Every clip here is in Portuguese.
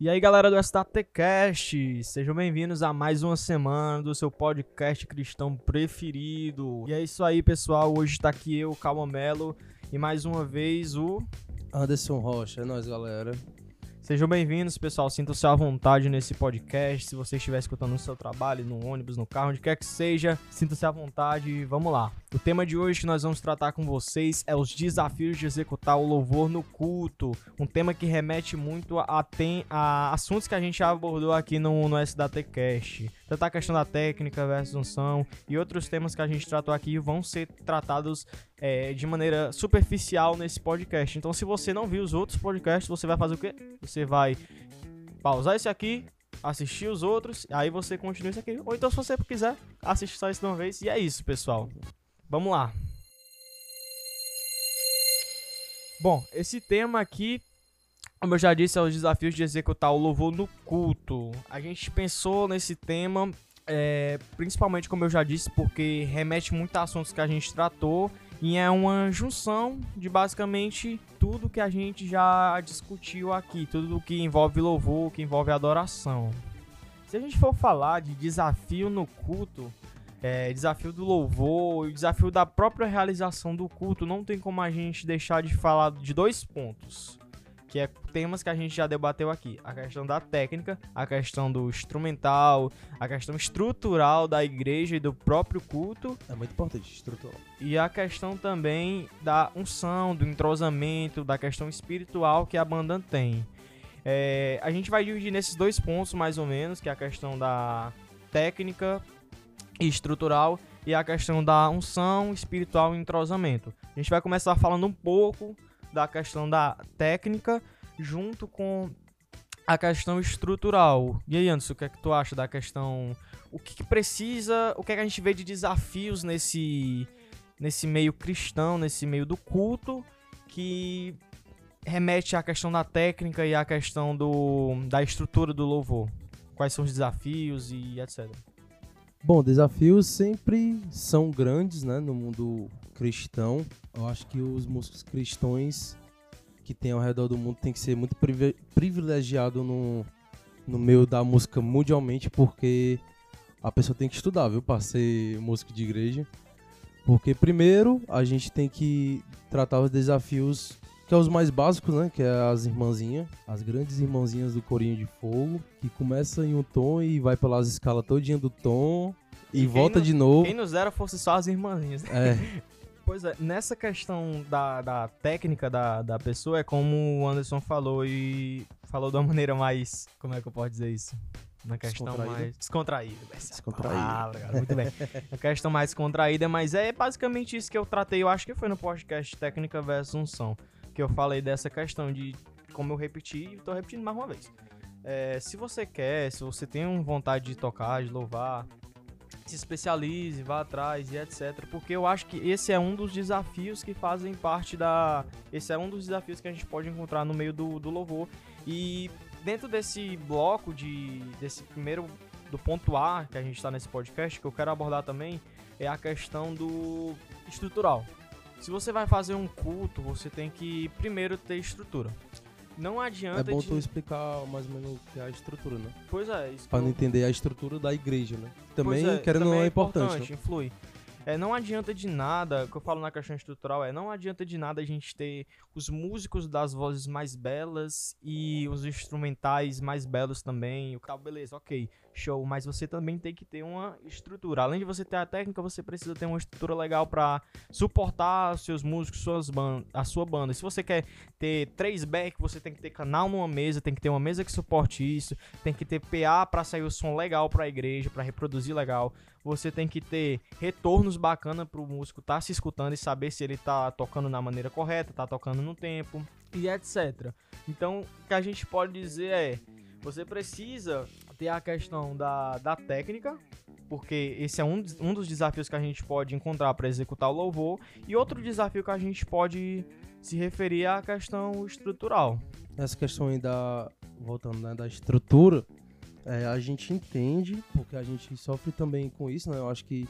E aí, galera do SDTcast, sejam bem-vindos a mais uma semana do seu podcast cristão preferido. E é isso aí, pessoal. Hoje tá aqui eu, Calma Melo, e mais uma vez o Anderson Rocha, é nóis, galera. Sejam bem-vindos, pessoal. Sintam-se à vontade nesse podcast. Se você estiver escutando no seu trabalho, no ônibus, no carro, onde quer que seja, sinta-se à vontade. Vamos lá. O tema de hoje que nós vamos tratar com vocês é os desafios de executar o louvor no culto. Um tema que remete muito a, tem, a assuntos que a gente abordou aqui no, no SDTcast. Tanto a questão da técnica versus unção e outros temas que a gente tratou aqui vão ser tratados é, de maneira superficial nesse podcast. Então, se você não viu os outros podcasts, você vai fazer o quê? Você vai pausar esse aqui, assistir os outros, aí você continua esse aqui. Ou então, se você quiser, assistir só isso de uma vez. E é isso, pessoal. Vamos lá. Bom, esse tema aqui como eu já disse, é os desafios de executar o louvor no culto. A gente pensou nesse tema, é, principalmente, como eu já disse, porque remete muito a assuntos que a gente tratou e é uma junção de basicamente tudo que a gente já discutiu aqui, tudo que envolve louvor, que envolve adoração. Se a gente for falar de desafio no culto, é, desafio do louvor e desafio da própria realização do culto, não tem como a gente deixar de falar de dois pontos que é temas que a gente já debateu aqui. A questão da técnica, a questão do instrumental, a questão estrutural da igreja e do próprio culto. É muito importante, estrutural. E a questão também da unção, do entrosamento, da questão espiritual que a banda tem. É, a gente vai dividir nesses dois pontos, mais ou menos, que é a questão da técnica e estrutural e a questão da unção espiritual e entrosamento. A gente vai começar falando um pouco da questão da técnica junto com a questão estrutural. E aí, Anderson, o que é que tu acha da questão. O que, que precisa. O que, é que a gente vê de desafios nesse, nesse meio cristão, nesse meio do culto, que remete à questão da técnica e à questão do, da estrutura do louvor? Quais são os desafios e etc. Bom, desafios sempre são grandes, né, no mundo cristão. Eu acho que os músicos cristãos que tem ao redor do mundo tem que ser muito privilegiado no, no meio da música mundialmente, porque a pessoa tem que estudar, viu, para ser músico de igreja. Porque primeiro a gente tem que tratar os desafios que é os mais básicos, né? Que é as irmãzinhas, as grandes irmãzinhas do Corinho de Fogo, que começa em um tom e vai pelas escalas todinha do tom e, e volta no, de novo. Quem nos era fosse só as irmãzinhas. É. Pois é, nessa questão da, da técnica da, da pessoa, é como o Anderson falou e falou de uma maneira mais. Como é que eu posso dizer isso? Uma questão Descontraída. mais descontraída. Descontraída. Palavra, cara, muito bem. Uma questão mais contraída, mas é basicamente isso que eu tratei. Eu acho que foi no podcast Técnica versus Unção. Que eu falei dessa questão de como eu repeti e tô repetindo mais uma vez. É, se você quer, se você tem vontade de tocar, de louvar, se especialize, vá atrás e etc. Porque eu acho que esse é um dos desafios que fazem parte da. Esse é um dos desafios que a gente pode encontrar no meio do, do louvor. E dentro desse bloco de. desse primeiro. do ponto A que a gente está nesse podcast, que eu quero abordar também, é a questão do estrutural. Se você vai fazer um culto, você tem que primeiro ter estrutura. Não adianta. É bom de... tu explicar mais ou menos o que é a estrutura, né? Pois é, isso. Não eu- entender a estrutura da igreja, né? Também, Pois é, querendo ou também não, é importante. né? influi. É, não adianta de nada, o que eu falo na questão estrutural é, não adianta de nada a gente ter os músicos das vozes mais belas e os instrumentais mais belos também. O cabo, beleza, ok, show, mas você também tem que ter uma estrutura. Além de você ter a técnica, você precisa ter uma estrutura legal pra suportar seus músicos, suas ban a sua banda. Se você quer ter três back, você tem que ter canal numa mesa, tem que ter uma mesa que suporte isso, tem que ter PA pra sair o som legal pra igreja, pra reproduzir legal. Você tem que ter retornos bacana pro músico tá se escutando e saber se ele tá tocando na maneira correta, tá tocando no tempo e etc. Então, o que a gente pode dizer é, você precisa ter a questão da, da técnica, porque esse é um, um dos desafios que a gente pode encontrar para executar o louvor, e outro desafio que a gente pode se referir à questão estrutural. Essa questão aí da. Voltando, né? Da estrutura, é, a gente entende, porque a gente sofre também com isso, né? Eu acho que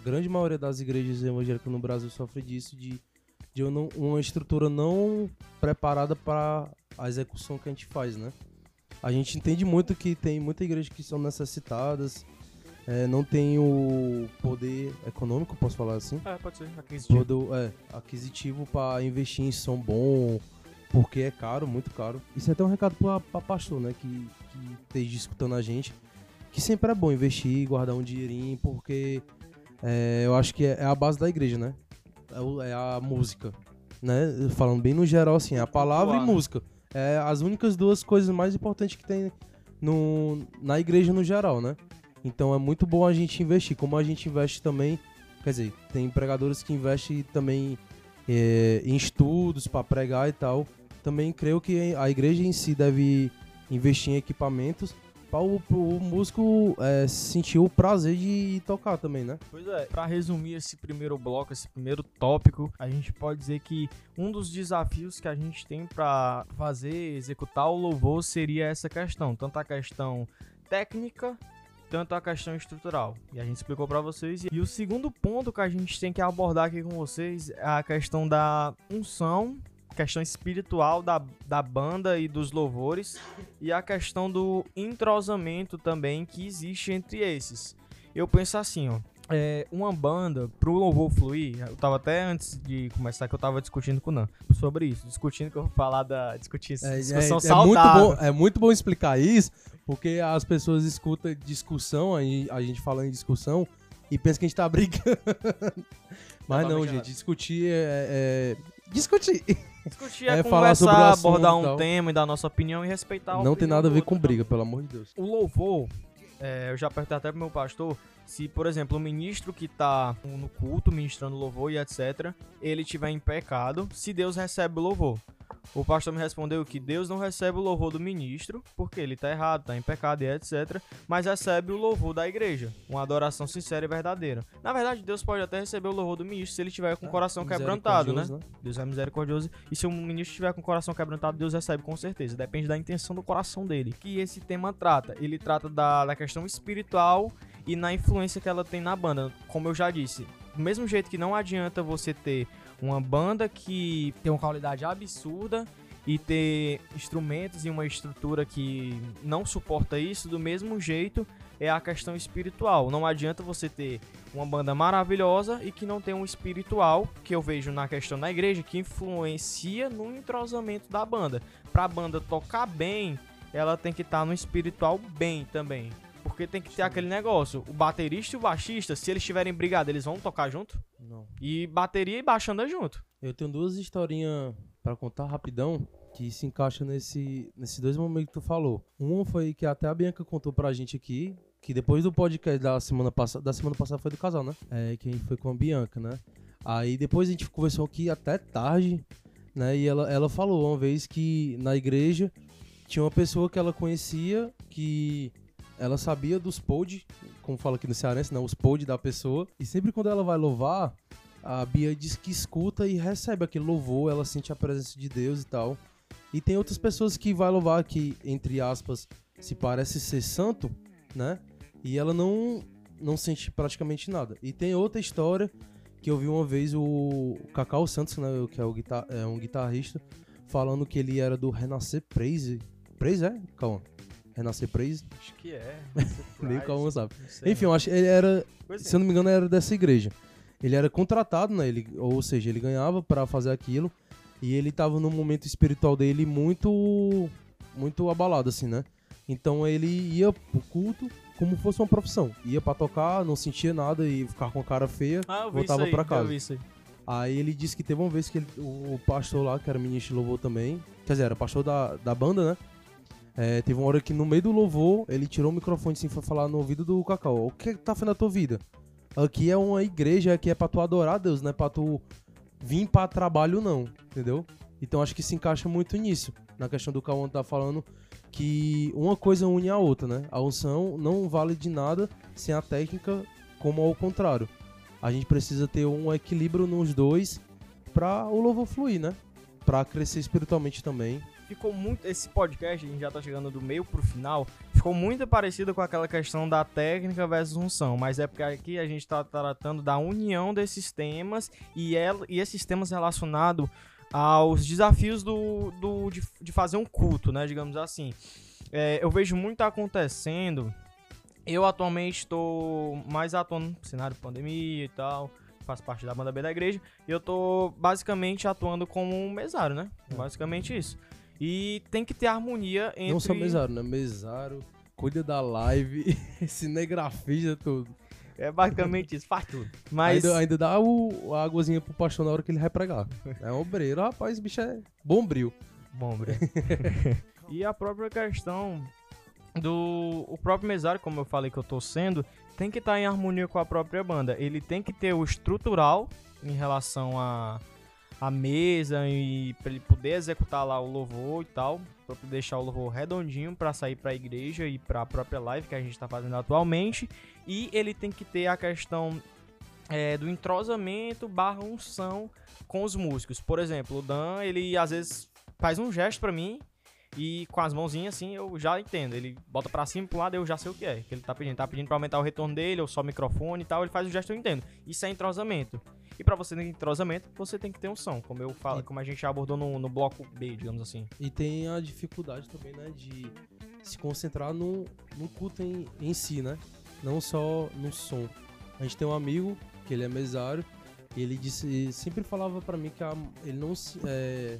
a grande maioria das igrejas evangélicas no Brasil sofre disso, de, de uma estrutura não preparada para a execução que a gente faz, né? A gente entende muito que tem muita igreja que são necessitadas, é, não tem o poder econômico, posso falar assim? É, pode ser, aquisitivo. Poder, é, aquisitivo para investir em som bom, porque é caro, muito caro. Isso é até um recado para pastor, né, que, que esteja escutando a gente, que sempre é bom investir, guardar um dinheirinho, porque é, eu acho que é, é a base da igreja, né? É, é a música, né? Falando bem no geral, assim, a palavra e né? música. É as únicas duas coisas mais importantes que tem no, na igreja no geral, né? Então é muito bom a gente investir. Como a gente investe também, quer dizer, tem pregadores que investem também é, em estudos para pregar e tal. Também creio que a igreja em si deve investir em equipamentos para o, pro músico é, sentir o prazer de tocar também, né? Pois é, pra resumir esse primeiro bloco, esse primeiro tópico, a gente pode dizer que um dos desafios que a gente tem pra fazer, executar o louvor seria essa questão, tanto a questão técnica, tanto a questão estrutural. E a gente explicou pra vocês. E o segundo ponto que a gente tem que abordar aqui com vocês é a questão da unção, questão espiritual da, da banda e dos louvores e a questão do entrosamento também que existe entre esses. Eu penso assim, ó, é, uma banda, pro louvor fluir, eu tava até antes de começar que eu tava discutindo com o Nan sobre isso, discutindo que eu vou falar da discutir essa É, discussão é- é saudável. muito bom, é muito bom explicar isso, porque as pessoas escutam discussão, aí a gente falando em discussão, e pensam que a gente tá brigando. Mas não, gente, discutir é, é- Discutir. Discutir é é, falar conversar, assunto abordar um tal. tema e dar nossa opinião e respeitar a Não tem nada a ver outro, com briga, pelo amor de Deus. O louvor, é, eu já perguntei até pro meu pastor, se, por exemplo, o ministro que tá no culto, ministrando louvor e etc., ele tiver em pecado, se Deus recebe o louvor. O pastor me respondeu que Deus não recebe o louvor do ministro, porque ele tá errado, tá em pecado e etc., mas recebe o louvor da igreja, uma adoração sincera e verdadeira. Na verdade, Deus pode até receber o louvor do ministro se ele tiver com o coração quebrantado, né? Misericordioso, Deus é misericordioso. E se o ministro estiver com o coração quebrantado, Deus recebe com certeza. Depende da intenção do coração dele. Que esse tema trata. Ele trata da, da questão espiritual e na influência que ela tem na banda. Como eu já disse, do mesmo jeito que não adianta você ter uma banda que tem uma qualidade absurda e ter instrumentos e uma estrutura que não suporta isso, do mesmo jeito é a questão espiritual. Não adianta você ter uma banda maravilhosa e que não tem um espiritual, que eu vejo na questão da igreja, que influencia no entrosamento da banda. Pra banda tocar bem, ela tem que estar no espiritual bem também. Porque tem que ter aquele negócio. O baterista e o baixista, se eles estiverem brigados, eles vão tocar junto? Não. E bateria e baixo anda junto. Eu tenho duas historinhas pra contar rapidão que se encaixam nesse, nesses dois momentos que tu falou. Um foi que até a Bianca contou pra gente aqui, que depois do podcast da semana passada, da semana passada foi do casal, né? É, que a gente foi com a Bianca, né? Aí depois a gente conversou aqui até tarde, né? E ela, ela falou uma vez que na igreja tinha uma pessoa que ela conhecia que ela sabia dos pod, como fala aqui no Cearense, não, os pod da pessoa. E sempre quando ela vai louvar, a Bia diz que escuta e recebe aquele louvor, ela sente a presença de Deus e tal. E tem outras pessoas que vai louvar que, entre aspas, se parece ser santo, né? E ela não não sente praticamente nada. E tem outra história que eu vi uma vez o Cacau Santos, né, que é, o guitar é um guitarrista, falando que ele era do Renascer Praise. Praise é? Calma. Renascer Praise? Acho que é. Nem o Calma sabe. Sei, Enfim, eu acho que ele era se eu não me engano, era dessa igreja. Ele era contratado, né? Ele, ou seja, ele ganhava pra fazer aquilo. E ele tava num momento espiritual dele muito. Muito abalado, assim, né? Então ele ia pro culto como fosse uma profissão. Ia pra tocar, não sentia nada e ficar com a cara feia. Ah, voltava aí, pra casa. Isso aí. Aí ele disse que teve uma vez que ele- o, o pastor lá, que era ministro de louvor também, quer dizer, era pastor da, da banda, né? É, teve uma hora que no meio do louvor, ele tirou o microfone assim foi falar no ouvido do Cacau: O que tá fazendo na tua vida? Aqui é uma igreja, aqui é pra tu adorar a Deus, não é pra tu vir pra trabalho, não, entendeu? Então acho que se encaixa muito nisso, na questão do Cauã tá falando que uma coisa une a outra, né? A unção não vale de nada sem a técnica, como ao contrário. A gente precisa ter um equilíbrio nos dois pra o louvor fluir, né? Pra crescer espiritualmente também. Ficou muito. Esse podcast, a gente já tá chegando do meio pro final, ficou muito parecido com aquela questão da técnica versus unção. Mas é porque aqui a gente tá tratando da união desses temas e, ela, e esses temas relacionados aos desafios do, do, de, de fazer um culto, né? Digamos assim. é, eu vejo muito acontecendo. Eu atualmente estou mais atuando no cenário de pandemia e tal. Faço parte da banda B da igreja. E eu tô basicamente atuando como um mesário, né? Basicamente isso. E tem que ter harmonia entre. Não só mesário, né? Mesário, cuida da live, cinegrafista, tudo. É basicamente isso, faz tudo. Mas. Ainda, ainda dá o, a águazinha pro pastor na hora que ele vai pregar. É um obreiro. Rapaz, o bicho é bombril. Bom, Bre. e a própria questão do o próprio mesário, como eu falei que eu tô sendo, tem que estar em harmonia com a própria banda. Ele tem que ter o estrutural em relação a a mesa e para ele poder executar lá o louvor e tal, para deixar o louvor redondinho para sair para a igreja e para a própria live que a gente está fazendo atualmente. E ele tem que ter a questão é, do entrosamento barra unção com os músicos. Por exemplo, o Dan, ele às vezes faz um gesto pra mim e com as mãozinhas assim eu já entendo. Ele bota pra cima e pro lado eu já sei o que é. Que ele tá pedindo. Tá pedindo pra aumentar o retorno dele ou só o microfone e tal. Ele faz o gesto eu entendo. Isso é entrosamento. E pra você ter entrosamento, você tem que ter um som, como eu falo, E- como a gente já abordou no, no bloco B, digamos assim. E tem a dificuldade também, né? De se concentrar no, no culto em, em si, né? Não só no som. A gente tem um amigo, que ele é mesário, e ele disse, sempre falava pra mim que a- ele não se. é,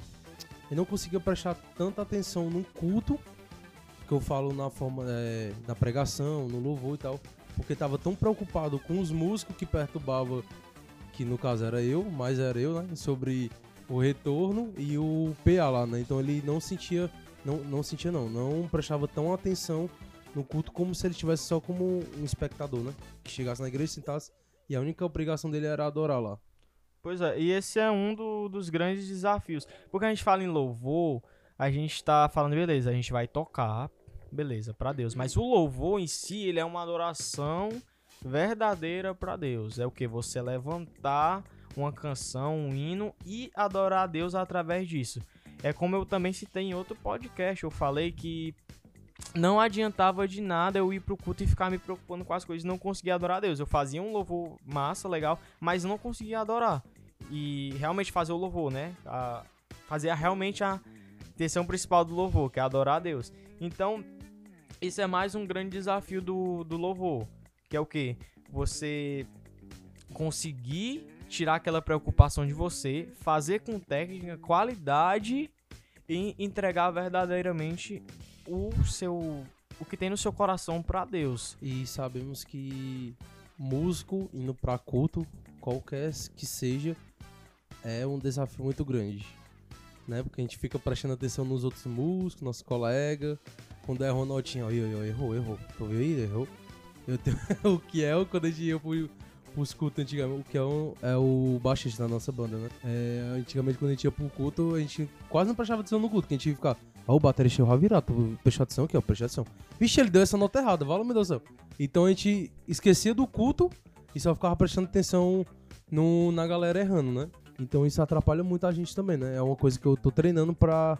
ele não conseguia prestar tanta atenção no culto, que eu falo na forma é, da pregação, no louvor e tal, porque tava tão preocupado com os músicos que perturbava, que no caso era eu, mas era eu, né? Sobre o retorno e o PA lá, né? Então ele não sentia, não, não sentia não, não prestava tão atenção no culto como se ele estivesse só como um espectador, né? Que chegasse na igreja, sentasse e a única obrigação dele era adorar lá. Pois é, e esse é um do- dos grandes desafios. Porque a gente fala em louvor, a gente tá falando, beleza, a gente vai tocar, beleza, pra Deus. Mas o louvor em si, ele é uma adoração verdadeira pra Deus. É o que? Você levantar uma canção, um hino e adorar a Deus através disso. É como eu também citei em outro podcast, eu falei que não adiantava de nada eu ir pro culto e ficar me preocupando com as coisas não conseguia adorar a Deus. Eu fazia um louvor massa, legal, mas não conseguia adorar. E realmente fazer o louvor, né? A, fazer realmente a intenção principal do louvor, que é adorar a Deus. Então, isso é mais um grande desafio do, do louvor. Que é o que? Você conseguir tirar aquela preocupação de você, fazer com técnica, qualidade e entregar verdadeiramente o seu o que tem no seu coração pra Deus. E sabemos que músico indo pra culto, qualquer que seja, é um desafio muito grande. Né? Porque a gente fica prestando atenção nos outros músicos, nossos colegas. Quando uma notinha, ó, ó, errou, errou. Tu viu aí? Errou. Eu tenho, o que é quando a gente ia pro, pros cultos antigamente, o que é, um- é o baixista da nossa banda, né? É, antigamente quando a gente ia pro culto, a gente quase não prestava atenção no culto, que a gente ia ficar, ó, o baterista vai virar, tu prestou atenção aqui, ó, presta atenção. Vixe, ele deu essa nota errada, vala meu Deus do céu. Então a gente esquecia do culto e só ficava prestando atenção no, na galera errando, né? Então isso atrapalha muito a gente também, né? É uma coisa que eu tô treinando pra,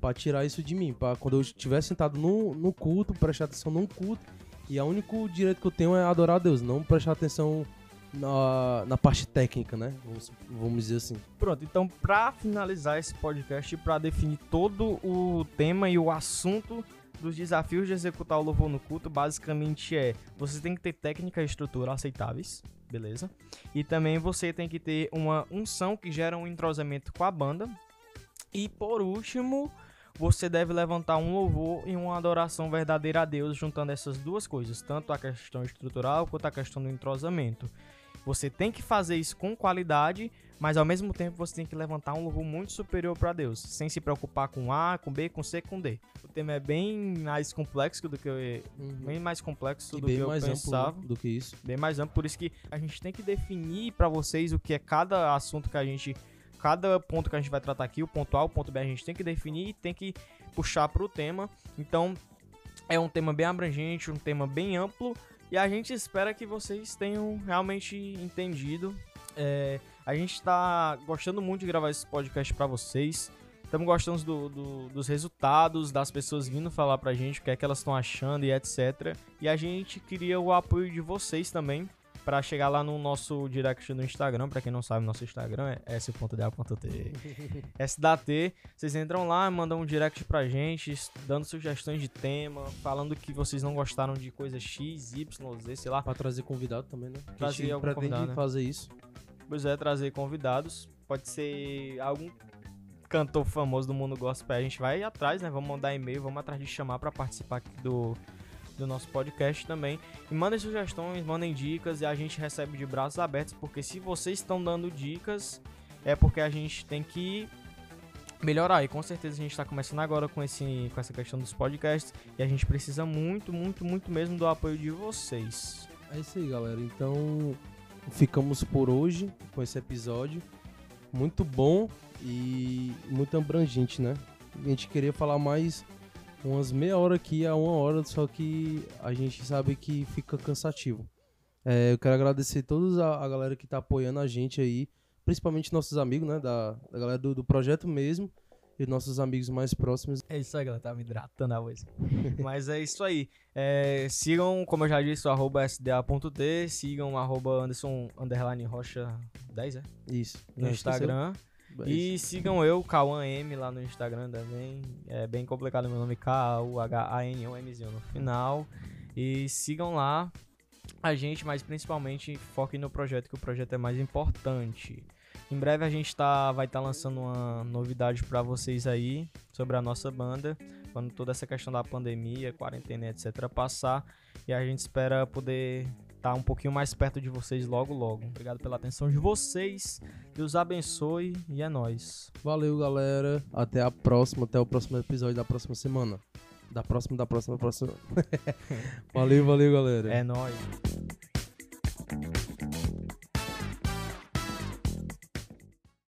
pra tirar isso de mim. Pra quando eu estiver sentado no, no culto, prestar atenção num culto. E o único direito que eu tenho é adorar a Deus, não prestar atenção na, na parte técnica, né? Vamos, vamos dizer assim. Pronto, então pra finalizar esse podcast, pra definir todo o tema e o assunto dos desafios de executar o louvor no culto, basicamente é: você tem que ter técnica e estrutura aceitáveis, beleza? E também você tem que ter uma unção que gera um entrosamento com a banda. E por último, você deve levantar um louvor e uma adoração verdadeira a Deus, juntando essas duas coisas, tanto a questão estrutural quanto a questão do entrosamento. Você tem que fazer isso com qualidade, mas ao mesmo tempo você tem que levantar um louvor muito superior para Deus, sem se preocupar com A, com B, com C, com D. O tema é bem mais complexo do que eu, bem mais complexo E do bem que eu mais pensava, amplo né, do que isso. bem mais amplo, por isso que a gente tem que definir para vocês o que é cada assunto que a gente cada ponto que a gente vai tratar aqui, o ponto A, o ponto B, a gente tem que definir e tem que puxar pro tema. Então, é um tema bem abrangente, um tema bem amplo, e a gente espera que vocês tenham realmente entendido. É, a gente tá gostando muito de gravar esse podcast para vocês. Estamos gostando do- do- dos resultados, das pessoas vindo falar pra gente o que é que elas estão achando e etc. E a gente queria o apoio de vocês também Pra chegar lá no nosso direct no Instagram, pra quem não sabe, nosso Instagram é s.da.t. SDAT. Vocês entram lá, mandam um direct pra gente, dando sugestões de tema, falando que vocês não gostaram de coisa X, Y, Z, sei lá. Pra trazer convidado também, né? Trazer algum pretende convidado, né? fazer isso. Pois é, trazer convidados. Pode ser algum cantor famoso do mundo gospel. A gente vai atrás, né? Vamos mandar e-mail, vamos atrás de chamar pra participar aqui do, do nosso podcast também. E mandem sugestões, mandem dicas e a gente recebe de braços abertos, porque se vocês estão dando dicas, é porque a gente tem que melhorar. E com certeza a gente tá começando agora com, esse, com essa questão dos podcasts e a gente precisa muito, muito, muito mesmo do apoio de vocês. É isso aí, galera. Então, ficamos por hoje com esse episódio. Muito bom e muito abrangente, né? A gente queria falar mais umas meia hora aqui a uma hora, só que a gente sabe que fica cansativo. É, eu quero agradecer todos a, a galera que tá apoiando a gente aí, principalmente nossos amigos, né? Da, da galera do, do projeto mesmo e nossos amigos mais próximos. É isso aí, galera. Tá me hidratando a voz. Mas é isso aí. É, sigam, como eu já disse, o arroba sda.t. Sigam arroba Anderson Rocha 10, é? Isso. No Não esqueceu? É E isso. sigam eu, Cauã M, lá no Instagram também. É bem complicado meu nome, K-U-H-A-N-O-Mzinho no final. E sigam lá a gente, mas principalmente foquem no projeto, que o projeto é mais importante. Em breve a gente tá, vai estar lançando uma novidade pra vocês aí sobre a nossa banda, quando toda essa questão da pandemia, quarentena, etc. passar. E a gente espera poder estar um pouquinho mais perto de vocês logo, logo. Obrigado pela atenção de vocês. Deus abençoe e é nóis. Valeu, galera. Até a próxima, até o próximo episódio da próxima semana. Da próxima, da próxima, da próxima. valeu, valeu, galera. É nóis.